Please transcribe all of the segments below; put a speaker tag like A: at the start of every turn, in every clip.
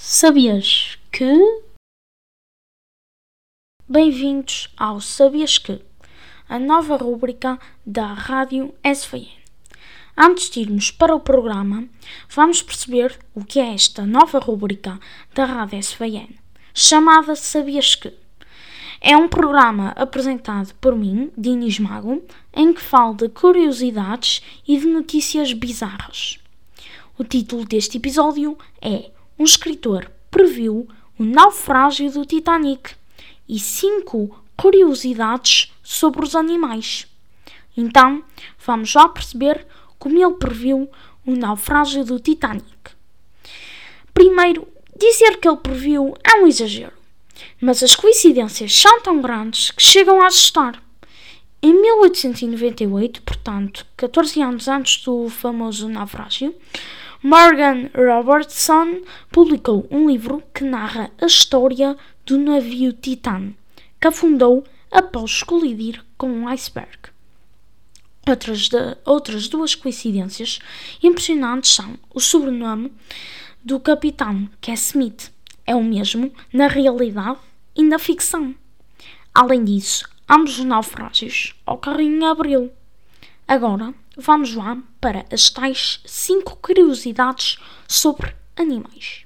A: Sabias que? Bem-vindos ao Sabias que? A nova rúbrica da Rádio SVN. Antes de irmos para o programa, vamos perceber o que é esta nova rúbrica da Rádio SVN, chamada Sabias que? É um programa apresentado por mim, Dinis Mago, em que falo de curiosidades e de notícias bizarras. O título deste episódio é Um escritor previu o naufrágio do Titanic e cinco curiosidades sobre os animais. Então, vamos lá perceber como ele previu o naufrágio do Titanic. Primeiro, dizer que ele previu é um exagero, mas as coincidências são tão grandes que chegam a assustar. Em 1898, portanto, 14 anos antes do famoso naufrágio, Morgan Robertson publicou um livro que narra a história do navio Titan, que afundou após colidir com um iceberg. Outras, de, outras duas coincidências impressionantes são o sobrenome do capitão, que é Smith, é o mesmo na realidade e na ficção. Além disso, ambos os naufrágios ocorrem em abril. Agora, vamos lá para as tais 5 curiosidades sobre animais.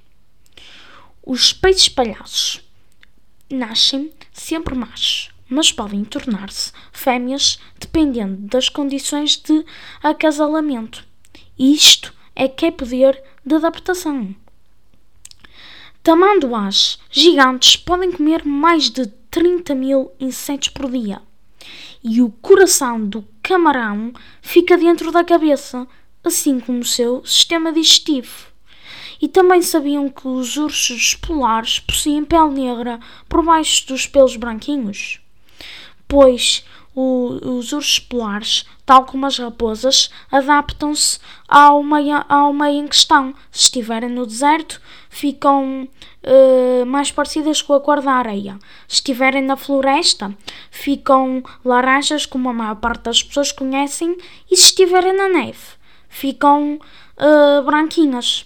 A: Os peixes palhaços nascem sempre machos, mas podem tornar-se fêmeas dependendo das condições de acasalamento. E isto é que é poder de adaptação. Tamanduás gigantes podem comer mais de 30 mil insetos por dia. E o coração do camarão fica dentro da cabeça, assim como o seu sistema digestivo. E também sabiam que os ursos polares possuem pele negra por baixo dos pelos branquinhos? Pois o, os ursos polares, tal como as raposas, adaptam-se ao meio, ao meio em questão. Se estiverem no deserto, ficam uh, mais parecidas com a cor da areia. Se estiverem na floresta, ficam laranjas, como a maior parte das pessoas conhecem, e se estiverem na neve, ficam uh, branquinhas.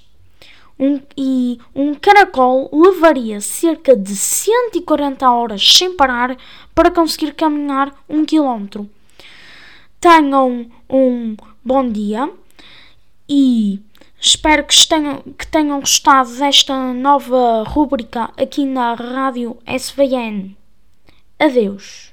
A: Um, e um caracol levaria cerca de 140 horas sem parar para conseguir caminhar um quilómetro. Tenham um bom dia e espero que tenham, que tenham gostado desta nova rúbrica aqui na Rádio SVN. Adeus.